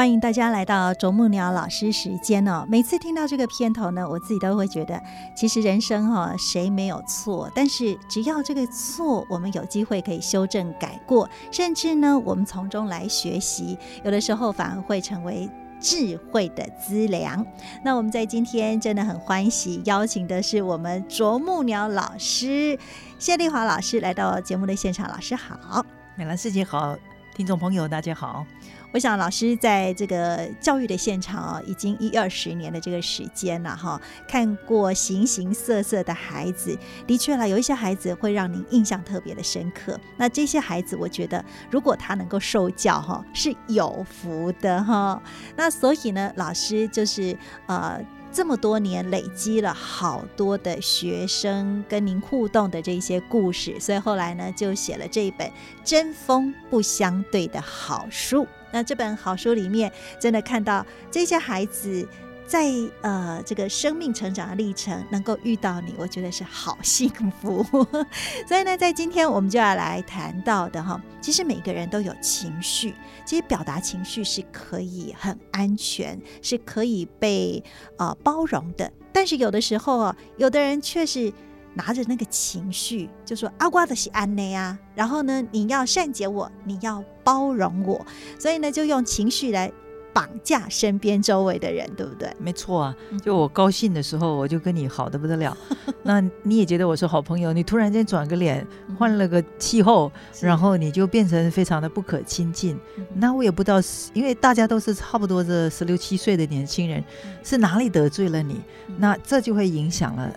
欢迎大家来到啄木鸟老师时间哦。每次听到这个片头呢，我自己都会觉得，其实人生哈，谁没有错？但是只要这个错，我们有机会可以修正改过，甚至呢，我们从中来学习，有的时候反而会成为智慧的资粮。那我们在今天真的很欢喜，邀请的是我们啄木鸟老师谢丽华老师来到节目的现场。老师好，美兰师姐好，听众朋友大家好。我想老师在这个教育的现场啊，已经一二十年的这个时间了哈，看过形形色色的孩子，的确了，有一些孩子会让您印象特别的深刻。那这些孩子，我觉得如果他能够受教哈，是有福的哈。那所以呢，老师就是呃。这么多年累积了好多的学生跟您互动的这些故事，所以后来呢就写了这一本针锋不相对的好书。那这本好书里面，真的看到这些孩子。在呃这个生命成长的历程，能够遇到你，我觉得是好幸福。所以呢，在今天我们就要来谈到的哈，其实每个人都有情绪，其实表达情绪是可以很安全，是可以被呃包容的。但是有的时候啊，有的人却是拿着那个情绪，就说阿瓜的是安内啊，然后呢，你要善解我，你要包容我，所以呢，就用情绪来。绑架身边周围的人，对不对？没错啊，就我高兴的时候，我就跟你好的不得了。那你也觉得我是好朋友，你突然间转个脸，换了个气候，然后你就变成非常的不可亲近。那我也不知道，因为大家都是差不多这十六七岁的年轻人，是哪里得罪了你？那这就会影响了。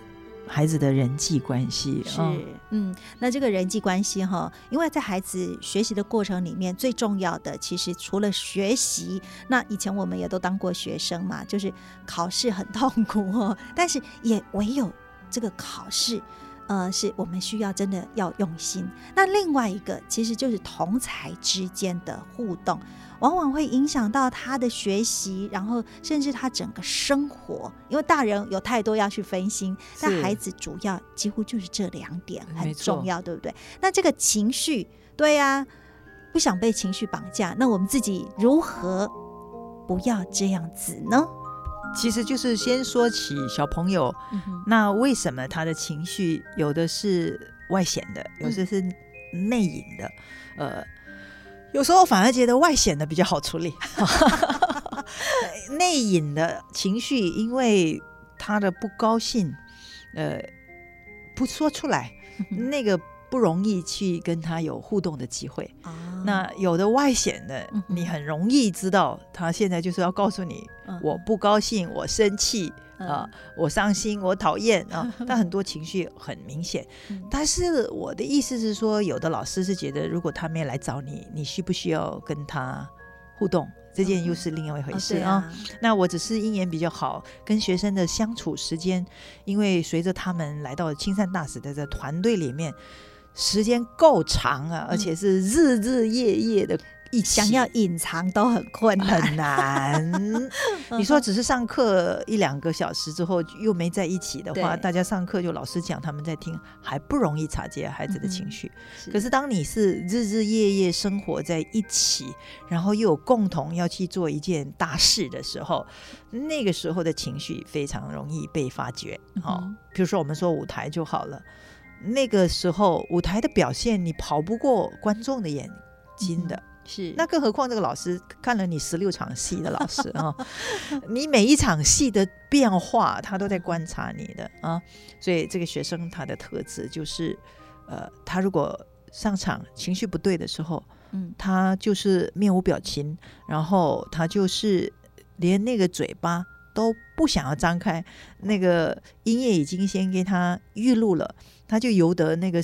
孩子的人际关系是，嗯，那这个人际关系哈，因为在孩子学习的过程里面，最重要的其实除了学习，那以前我们也都当过学生嘛，就是考试很痛苦哦，但是也唯有这个考试。呃，是我们需要真的要用心。那另外一个，其实就是同才之间的互动，往往会影响到他的学习，然后甚至他整个生活。因为大人有太多要去分心，但孩子主要几乎就是这两点很重要，对不对？那这个情绪，对呀，不想被情绪绑架，那我们自己如何不要这样子呢？其实就是先说起小朋友，那为什么他的情绪有的是外显的，有的是内隐的？呃，有时候反而觉得外显的比较好处理，内隐的情绪，因为他的不高兴，呃，不说出来，那个不容易去跟他有互动的机会。那有的外显的，你很容易知道，他现在就是要告诉你，我不高兴，我生气啊，我伤心，我讨厌啊。但很多情绪很明显。但是我的意思是说，有的老师是觉得，如果他没来找你，你需不需要跟他互动？这件又是另外一回事啊。那我只是因缘比较好，跟学生的相处时间，因为随着他们来到青山大使的这团队里面。时间够长啊，而且是日日夜夜的，一想要隐藏都很困难，很难。你说只是上课一两个小时之后又没在一起的话，大家上课就老师讲，他们在听，还不容易察觉孩子的情绪。可是当你是日日夜夜生活在一起，然后又有共同要去做一件大事的时候，那个时候的情绪非常容易被发觉。好，比如说我们说舞台就好了。那个时候舞台的表现，你跑不过观众的眼睛的，是。那更何况这个老师看了你十六场戏的老师啊，你每一场戏的变化，他都在观察你的啊。所以这个学生他的特质就是，呃，他如果上场情绪不对的时候，嗯，他就是面无表情，然后他就是连那个嘴巴都不想要张开，那个音乐已经先给他预录了。他就由得那个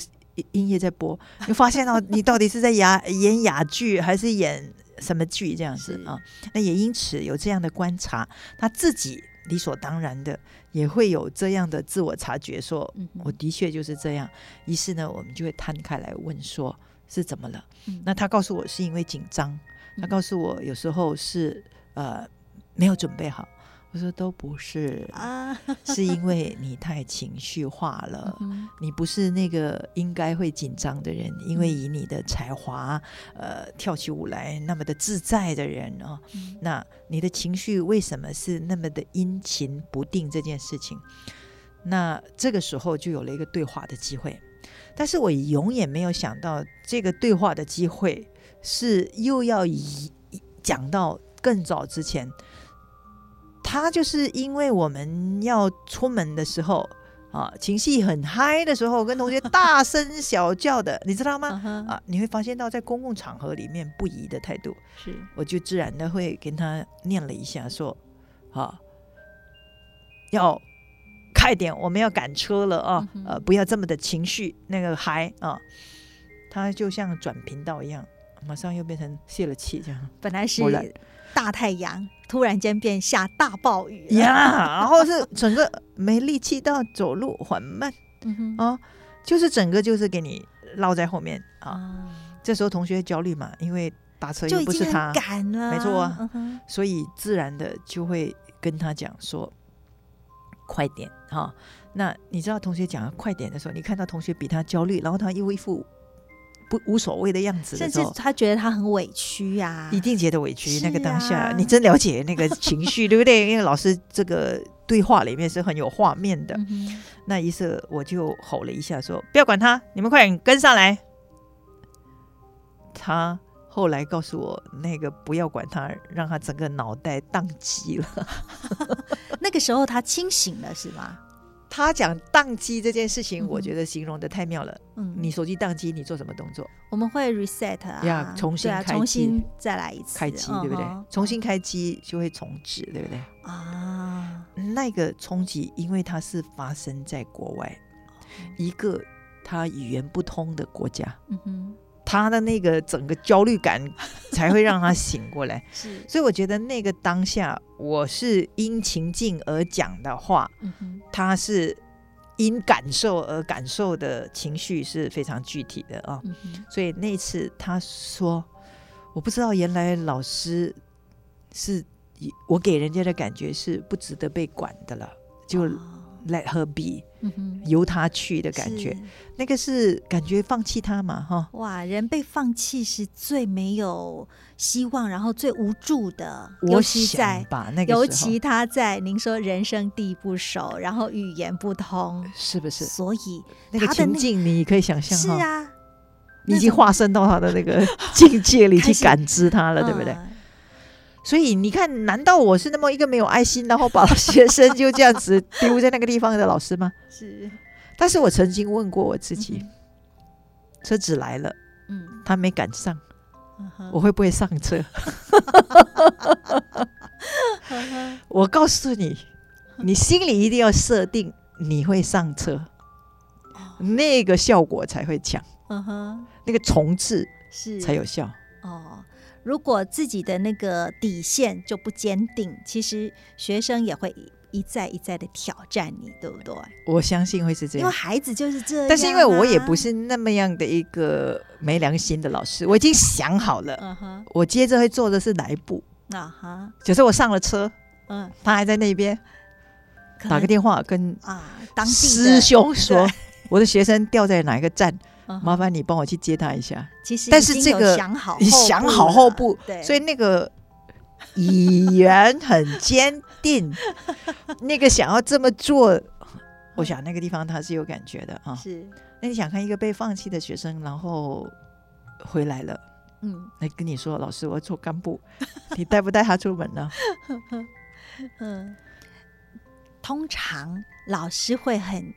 音乐在播，你发现到 你到底是在演演哑剧还是演什么剧这样子啊？那也因此有这样的观察，他自己理所当然的也会有这样的自我察觉，说我的确就是这样。于是呢，我们就会摊开来问说是怎么了？那他告诉我是因为紧张，他告诉我有时候是呃没有准备好。我说都不是啊，是因为你太情绪化了。你不是那个应该会紧张的人，因为以你的才华，呃，跳起舞来那么的自在的人哦。那你的情绪为什么是那么的阴晴不定？这件事情，那这个时候就有了一个对话的机会。但是我永远没有想到，这个对话的机会是又要以讲到更早之前。他就是因为我们要出门的时候啊，情绪很嗨的时候，跟同学大声小叫的，你知道吗？啊，你会发现到在公共场合里面不宜的态度，是，我就自然的会跟他念了一下，说，啊，要快点，我们要赶车了啊，呃，不要这么的情绪那个嗨啊，他就像转频道一样，马上又变成泄了气这样，本来是。大太阳突然间变下大暴雨呀，然后是整个没力气到走路缓慢，啊，就是整个就是给你落在后面啊。这时候同学焦虑嘛，因为打车又不是他。赶了，没错。啊，所以自然的就会跟他讲说快点哈。那你知道同学讲快点的时候，你看到同学比他焦虑，然后他又一副。不无所谓的样子，甚至他觉得他很委屈呀，一定觉得委屈。那个当下，你真了解那个情绪，对不对？因为老师这个对话里面是很有画面的。那一次我就吼了一下，说：“不要管他，你们快点跟上来。”他后来告诉我，那个不要管他，让他整个脑袋宕机了。那个时候他清醒了，是吗？他讲宕机这件事情，我觉得形容的太妙了。嗯，你手机宕机，你做什么动作？我们会 reset 啊，重新开机，重新再来一次开机，对不对？重新开机就会重置，对不对？啊，那个冲击，因为它是发生在国外，一个他语言不通的国家。嗯哼。他的那个整个焦虑感 才会让他醒过来，是，所以我觉得那个当下我是因情境而讲的话，他是因感受而感受的情绪是非常具体的啊，所以那次他说，我不知道原来老师是我给人家的感觉是不值得被管的了，就。Let her be，由他去的感觉，那个是感觉放弃他嘛？哈，哇，人被放弃是最没有希望，然后最无助的。尤其在那个尤其他在您说人生地不熟，然后语言不通，是不是？所以那个情境你可以想象，是啊，你已经化身到他的那个境界里 去感知他了，对不对？所以你看，难道我是那么一个没有爱心，然后把学生就这样子丢在那个地方的老师吗？是。但是我曾经问过我自己，车子来了，嗯，他没赶上，我会不会上车？我告诉你，你心里一定要设定你会上车，那个效果才会强。嗯哼，那个重置是才有效。哦。如果自己的那个底线就不坚定，其实学生也会一再一再的挑战你，对不对？我相信会是这样，因为孩子就是这样。但是因为我也不是那么样的一个没良心的老师，我已经想好了，我接着会做的是哪一步？啊哈，就是我上了车，嗯，他还在那边，打个电话跟啊当地师兄说，我的学生掉在哪一个站。麻烦你帮我去接他一下。其实，但是这个你想好后部，所以那个语言很坚定，那个想要这么做，我想那个地方他是有感觉的啊。是，那你想看一个被放弃的学生，然后回来了，嗯，来跟你说，老师，我要做干部，你带不带他出门呢？嗯，通常老师会很，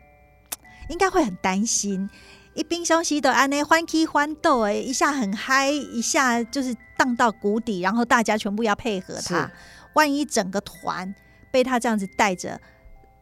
应该会很担心。一冰箱洗的安内欢喜欢斗哎，一下很嗨，一下就是荡到谷底，然后大家全部要配合他。万一整个团被他这样子带着，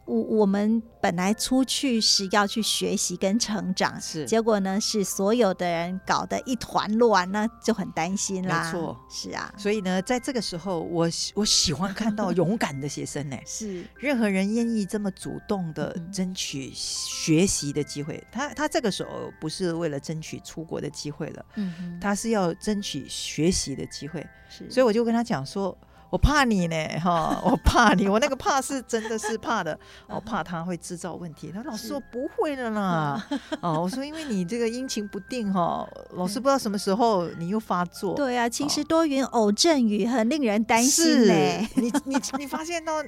我我们本来出去是要去学习跟成长，是结果呢是所有的人搞得一团乱，那就很担心啦。没错，是啊，所以呢，在这个时候，我我喜欢看到勇敢的学生呢。是任何人愿意这么主动的嗯争取学习的机会，他他这个时候不是为了争取出国的机会了，嗯哼，他是要争取学习的机会。是，所以我就跟他讲说。我怕你呢，哈！我怕你，我那个怕是真的是怕的，我 怕他会制造问题。他说老师是我不会的啦，哦，我说因为你这个阴晴不定哈，老师不知道什么时候你又发作。对啊，晴时多云偶阵雨，很令人担心是呢。你你你发现到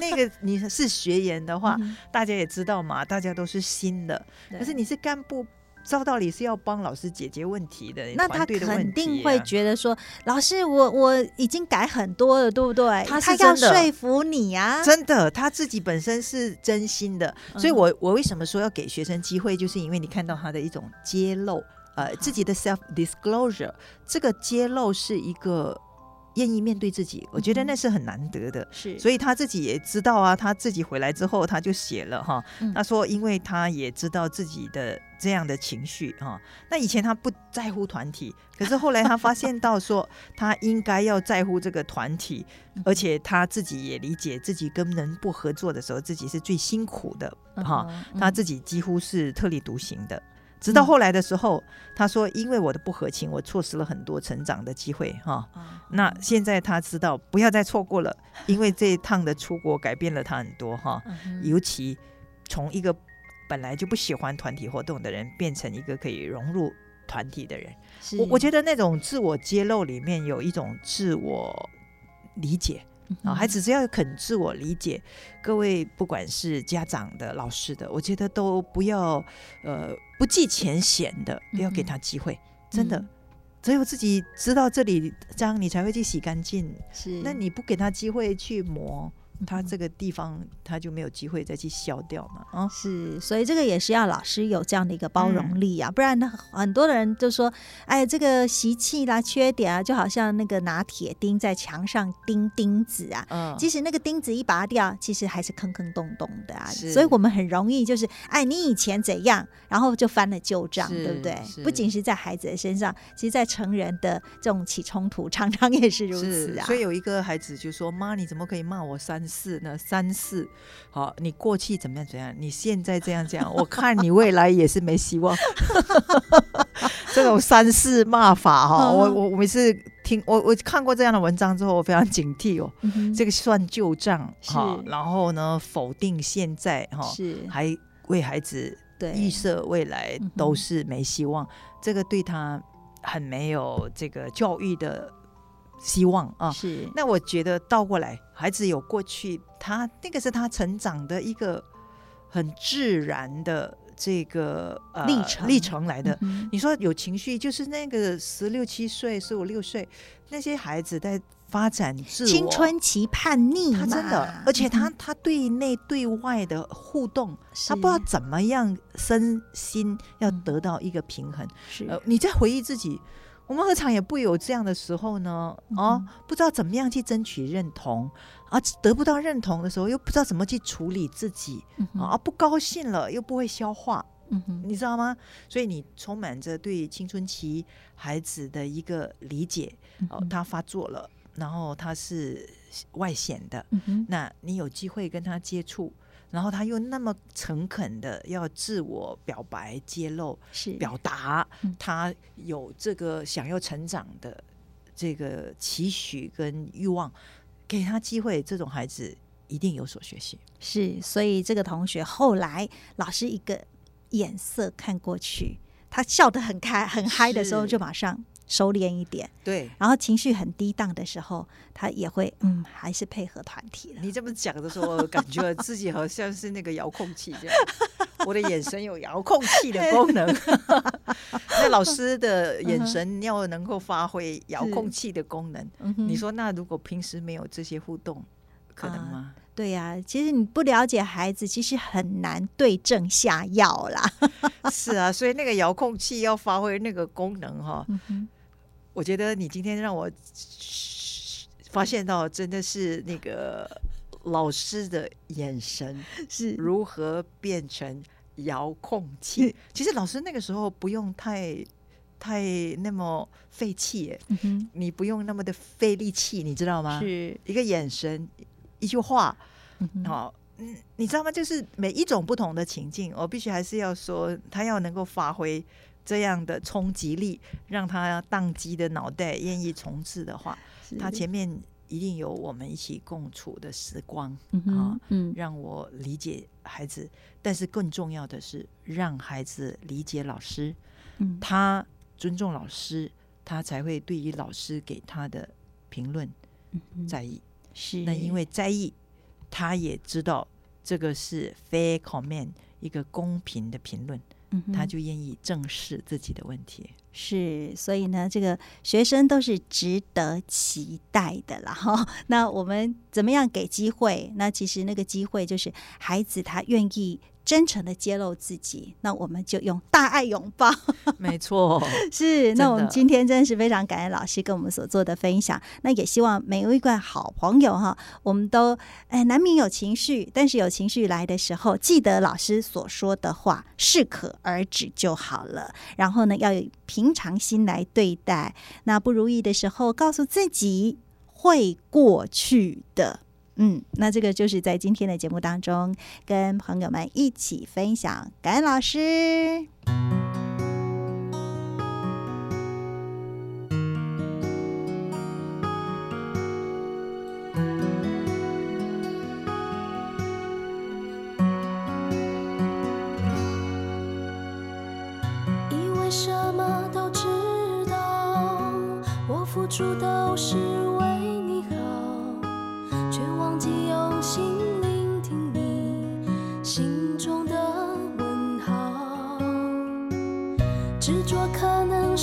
那个你是学员的话，嗯大家也知道嘛，大家都是新的，可是你是干部。照道理是要帮老师解决问题的，那他肯定会啊觉得说，老师，我我已经改很多了，对不对？他要说服你啊，真的，他自己本身是真心的，所以嗯我我为什么说要给学生机会，就是因为你看到他的一种揭露，呃，自己的 self disclosure，这个揭露是一个愿意面对自己，我觉得那是很难得的。是，所以他自己也知道啊，他自己回来之后，他就写了哈。嗯，他说，因为他也知道自己的这样的情绪哈，那以前他不在乎团体，可是后来他发现到说，他应该要在乎这个团体，嗯而且他自己也理解自己跟人不合作的时候，自己是最辛苦的哈，嗯他自己几乎是特立独行的。直到后来的时候，他说：“因为我的不合情，我错失了很多成长的机会。”哈，啊。那现在他知道不要再错过了，因为这一趟的出国改变了他很多哈，嗯尤其从一个本来就不喜欢团体活动的人，变成一个可以融入团体的人。我我觉得那种自我揭露里面有一种自我理解啊，孩子只要肯自我理解，各位不管是家长的、老师的，我觉得都不要呃不计前嫌的，要给他机会，真的。嗯只有自己知道这里脏，你才会去洗干净。是，那你不给他机会去磨，他嗯这个地方他就没有机会再去消掉嘛。啊，是，所以这个也是要老师有这样的一个包嗯容力啊，不然呢，很多的人就说，哎，这个习气啦、缺点啊，就好像那个拿铁钉在墙上钉钉子啊。嗯即使那个钉子一拔掉，其实还是坑坑洞洞的啊，所以我们很容易就是，哎，你以前怎样，然后就翻了旧账，对不对？不仅是在孩子的身上，其实在成人的这种起冲突，常常也是如此啊。所以有一个孩子就说：“妈，你怎么可以骂我三四呢？三四，好，你过去怎么样怎样？你现在这样这样，我看你未来也是没希望。”这种三四骂法哈，嗯我我我每次听我我看过这样的文章之后，我非常警惕哦。嗯这个算旧账哈，然后呢否定现在哈，是还为孩子对预设未来都是没希望，这个对他很没有这个教育的希望啊。是。那我觉得倒过来，孩子有过去，他那个是他成长的一个很自然的这个呃历程。历程来的。嗯你说有情绪，就是那个十六七岁、十五六岁那些孩子在发展青春期叛逆嘛，他真的，而且他嗯他对内对外的互动，他不知道怎么样身心要嗯得到一个平衡。是。呃，你在回忆自己，我们何尝也不有这样的时候呢？哦嗯，不知道怎么样去争取认同，啊，得不到认同的时候，又不知道怎么去处理自己，嗯啊，不高兴了又不会消化，嗯哼。你知道吗？所以你充满着对青春期孩子的一个理解，哦，他发作了，然后他是外显的，那你有机会跟他接触，然后他又那么诚恳的要自我表白、揭露、是。表达嗯，他有这个想要成长的这个期许跟欲望，给他机会，这种孩子一定有所学习。是，所以这个同学后来老师一个眼色看过去，他笑得很开很嗨的时候，就马上收敛一点，对然后情绪很低档的时候，他也会嗯，还是配合团体了。你这么讲的时候，我感觉自己好像是那个遥控器这样，我的眼神有遥控器的功能。那老师的眼神要能够发挥遥控器的功能，你说那如果平时没有这些互动，可能吗？对呀、其实你不了解孩子，其实很难对症下药啦。是啊，所以那个遥控器要发挥那个功能哈、我觉得你今天让我发现到真的是那个老师的眼神 是。如何变成遥控器。其实老师那个时候不用太太那么费气，你不用那么的费力气，你知道吗？是。一个眼神，一句话，好，嗯，你知道吗？就是每一种不同的情境，我必须还是要说，他要能够发挥这样的冲击力，让他宕机的脑袋愿意重置的话，他前面。一定有我们一起共处的时光啊，嗯，让我理解孩子，但是更重要的是让孩子理解老师，嗯，他尊重老师，他才会对于老师给他的评论在意，是。那因为在意，他也知道这个是 fair comment 一个公平的评论，嗯，他就愿意正视自己的问题。是，所以呢，这个学生都是值得期待的啦。哈，那我们怎么样给机会？那其实那个机会就是孩子他愿意。真诚的揭露自己，那我们就用大爱拥抱。没错，是。那我们今天真的是非常感恩老师跟我们所做的分享。那也希望每一位好朋友哈，我们都哎难免有情绪，但是有情绪来的时候，记得老师所说的话，适可而止就好了。然后呢，要有平常心来对待。那不如意的时候，告诉自己会过去的。嗯，那这个就是在今天的节目当中，跟朋友们一起分享。感恩老师。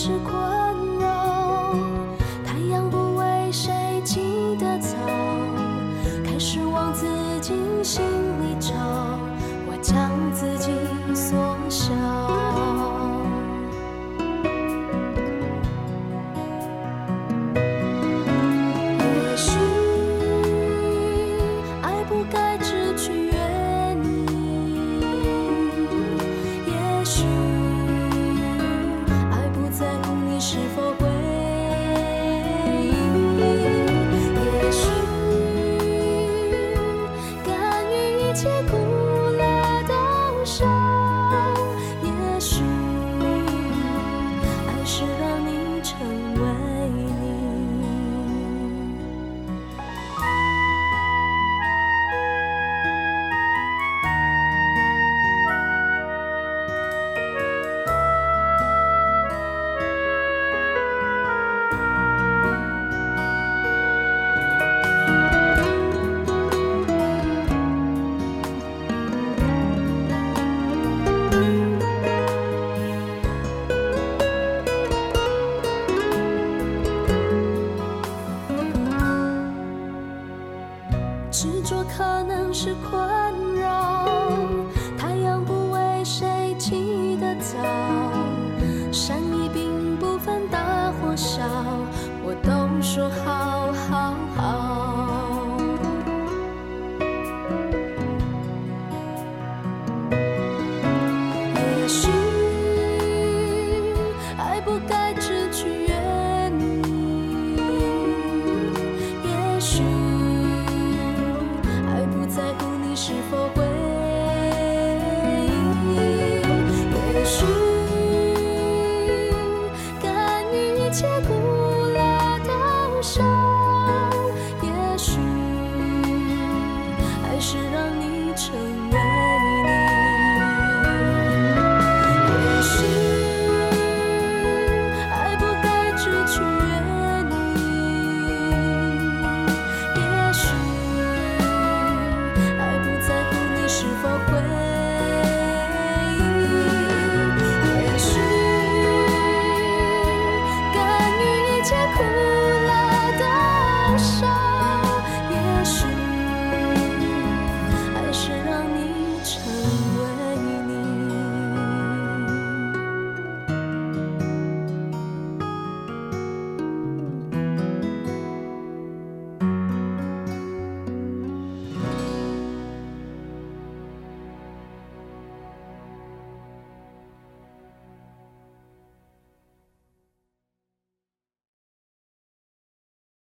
是困。